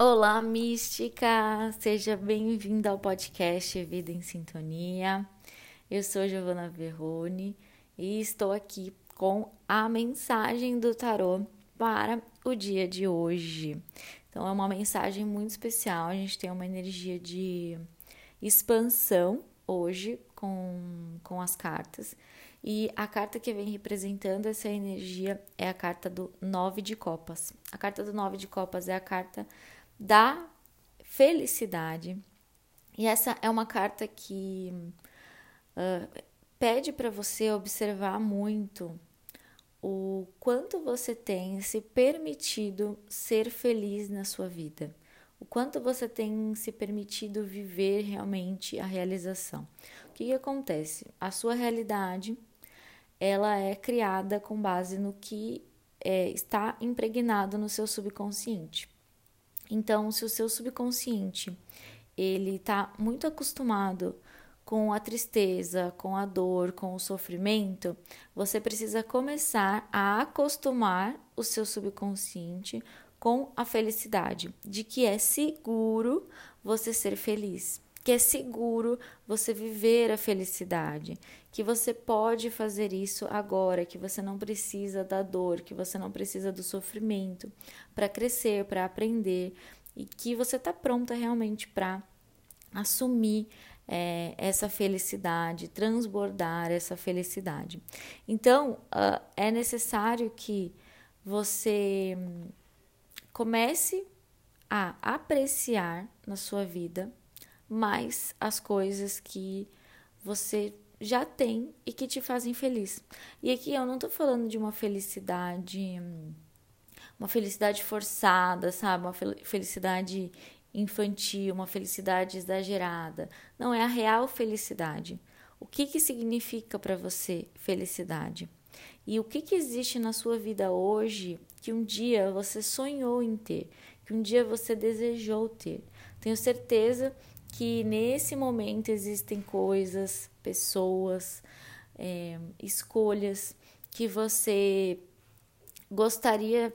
Olá, mística! Seja bem-vinda ao podcast Vida em Sintonia. Eu sou Giovana Verrone e estou aqui com a mensagem do tarô para o dia de hoje. Então, é uma mensagem muito especial. A gente tem uma energia de expansão hoje com, com as cartas. E a carta que vem representando essa energia é a carta do Nove de Copas. A carta do Nove de Copas é a carta da felicidade. E essa é uma carta que uh, pede para você observar muito o quanto você tem se permitido ser feliz na sua vida, o quanto você tem se permitido viver realmente a realização. O que, que acontece? A sua realidade ela é criada com base no que é, está impregnado no seu subconsciente. Então, se o seu subconsciente ele está muito acostumado com a tristeza, com a dor, com o sofrimento, você precisa começar a acostumar o seu subconsciente com a felicidade, de que é seguro você ser feliz, que é seguro você viver a felicidade, que você pode fazer isso agora, que você não precisa da dor, que você não precisa do sofrimento para crescer, para aprender e que você está pronta realmente para assumir é, essa felicidade, transbordar essa felicidade. Então, uh, é necessário que você comece a apreciar na sua vida mais as coisas que você já tem e que te fazem feliz. E aqui eu não estou falando de uma felicidade, uma felicidade forçada, sabe? Uma felicidade infantil, uma felicidade exagerada. Não é a real felicidade. O que, que significa para você felicidade? E o que, que existe na sua vida hoje que um dia você sonhou em ter, que um dia você desejou ter? Tenho certeza que nesse momento existem coisas, pessoas, é, escolhas que você gostaria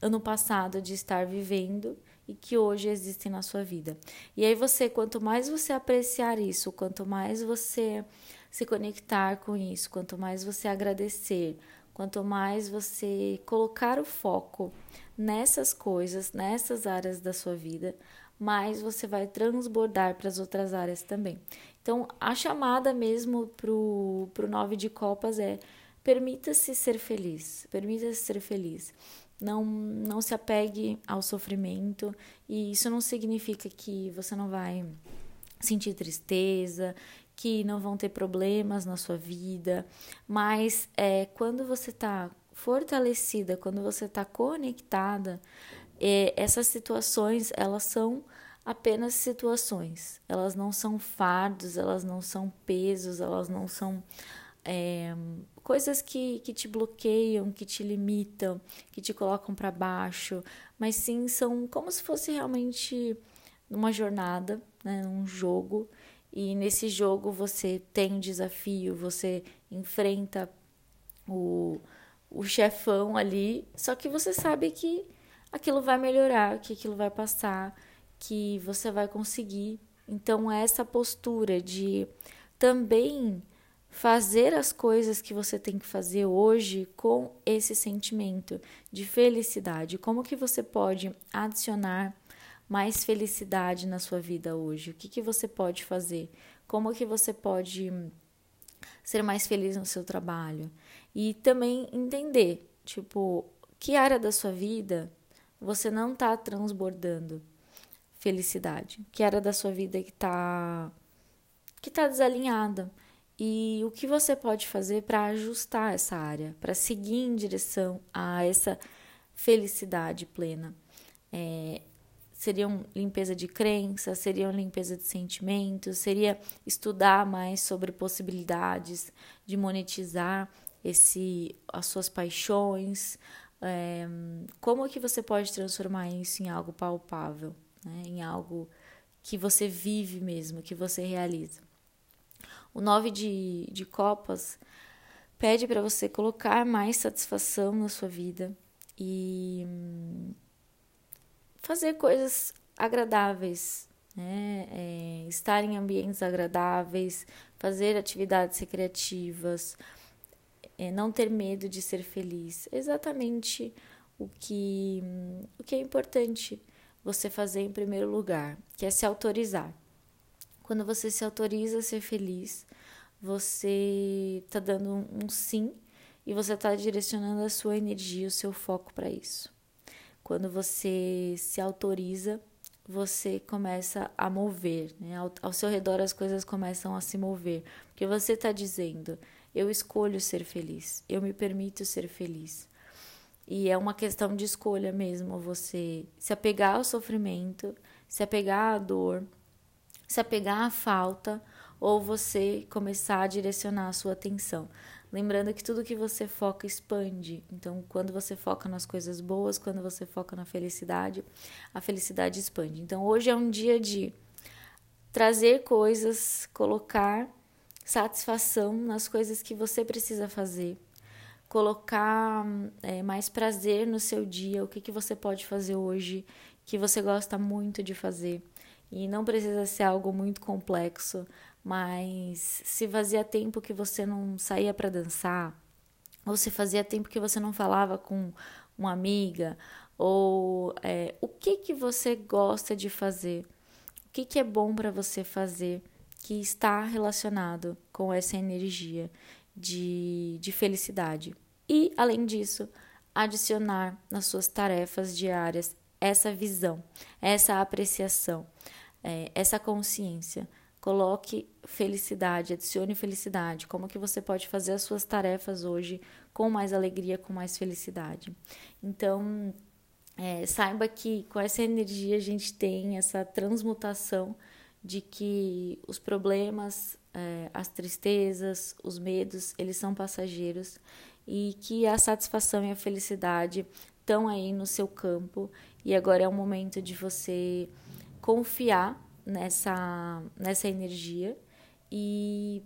ano passado de estar vivendo e que hoje existem na sua vida. E aí você, quanto mais você apreciar isso, quanto mais você se conectar com isso, quanto mais você agradecer, quanto mais você colocar o foco nessas coisas, nessas áreas da sua vida, mais você vai transbordar para as outras áreas também. Então, a chamada mesmo para o nove de copas é permita-se ser feliz, permita-se ser feliz. Não, não se apegue ao sofrimento, e isso não significa que você não vai sentir tristeza, que não vão ter problemas na sua vida, mas é, quando você está fortalecida, quando você está conectada, é, essas situações elas são apenas situações, elas não são fardos, elas não são pesos, elas não são é, coisas que, que te bloqueiam, que te limitam, que te colocam para baixo, mas sim são como se fosse realmente uma jornada, né, um jogo, e nesse jogo você tem um desafio, você enfrenta o, o chefão ali, só que você sabe que aquilo vai melhorar, que aquilo vai passar, que você vai conseguir. Então, essa postura de também fazer as coisas que você tem que fazer hoje com esse sentimento de felicidade. Como que você pode adicionar mais felicidade na sua vida hoje? O que, que você pode fazer? Como que você pode ser mais feliz no seu trabalho? E também entender, tipo, que área da sua vida você não está transbordando felicidade, que área da sua vida que está que tá desalinhada. E o que você pode fazer para ajustar essa área, para seguir em direção a essa felicidade plena. É, seriam limpeza de crença, seriam limpeza de sentimentos, seria estudar mais sobre possibilidades de monetizar esse as suas paixões, é, como que você pode transformar isso em algo palpável, né? em algo que você vive mesmo, que você realiza. O nove de, de copas pede para você colocar mais satisfação na sua vida e fazer coisas agradáveis, né? É, estar em ambientes agradáveis, fazer atividades recreativas, é, não ter medo de ser feliz. Exatamente o que, o que é importante você fazer em primeiro lugar, que é se autorizar. Quando você se autoriza a ser feliz, você está dando um, um sim e você está direcionando a sua energia, o seu foco para isso. Quando você se autoriza, você começa a mover, né? Ao, ao seu redor as coisas começam a se mover, porque você está dizendo: eu escolho ser feliz, eu me permito ser feliz. E é uma questão de escolha mesmo, você se apegar ao sofrimento, se apegar à dor, se apegar à falta, ou você começar a direcionar a sua atenção. Lembrando que tudo que você foca expande. Então, quando você foca nas coisas boas, quando você foca na felicidade, a felicidade expande. Então, hoje é um dia de trazer coisas, colocar satisfação nas coisas que você precisa fazer, colocar é, mais prazer no seu dia, o que, que você pode fazer hoje que você gosta muito de fazer. E não precisa ser algo muito complexo, mas se fazia tempo que você não saía para dançar, ou se fazia tempo que você não falava com uma amiga, ou é, o que que você gosta de fazer, o que que é bom para você fazer que está relacionado com essa energia de, de felicidade. E, além disso, adicionar nas suas tarefas diárias essa visão, essa apreciação, é, essa consciência Coloque felicidade, adicione felicidade. Como que você pode fazer as suas tarefas hoje com mais alegria, com mais felicidade. Então, é, saiba que com essa energia a gente tem essa transmutação de que os problemas, é, as tristezas, os medos, eles são passageiros e que a satisfação e a felicidade estão aí no seu campo. E agora é o momento de você confiar nessa, nessa energia e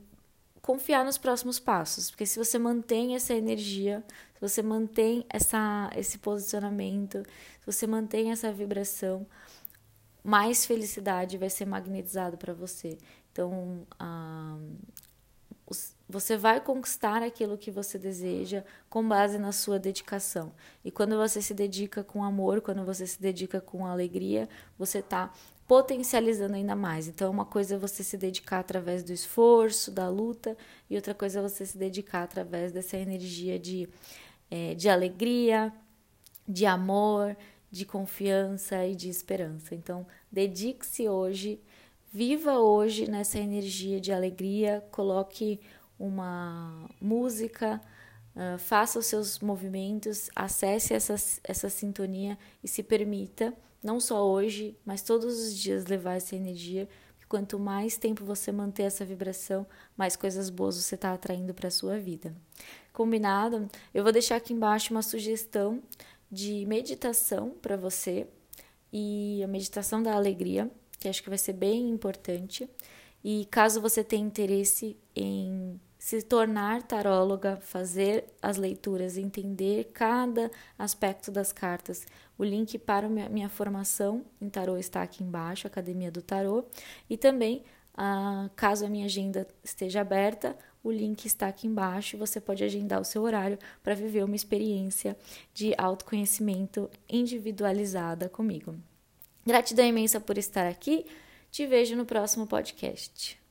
confiar nos próximos passos, porque se você mantém essa energia, se você mantém essa, esse posicionamento, se você mantém essa vibração, mais felicidade vai ser magnetizado para você. Então, ah, você vai conquistar aquilo que você deseja com base na sua dedicação. E quando você se dedica com amor, quando você se dedica com alegria, você está potencializando ainda mais. Então, uma coisa é você se dedicar através do esforço, da luta, e outra coisa é você se dedicar através dessa energia de, é, de alegria, de amor, de confiança e de esperança. Então, dedique-se hoje, viva hoje nessa energia de alegria, coloque uma música, uh, faça os seus movimentos, acesse essa, essa sintonia e se permita não só hoje, mas todos os dias levar essa energia. Porque quanto mais tempo você manter essa vibração, mais coisas boas você está atraindo para a sua vida. Combinado? Eu vou deixar aqui embaixo uma sugestão de meditação para você e a meditação da alegria, que acho que vai ser bem importante. E caso você tenha interesse em se tornar taróloga, fazer as leituras, entender cada aspecto das cartas. O link para minha formação em tarô está aqui embaixo, Academia do Tarô, e também, ah, caso a minha agenda esteja aberta, o link está aqui embaixo. Você pode agendar o seu horário para viver uma experiência de autoconhecimento individualizada comigo. Gratidão imensa por estar aqui. Te vejo no próximo podcast.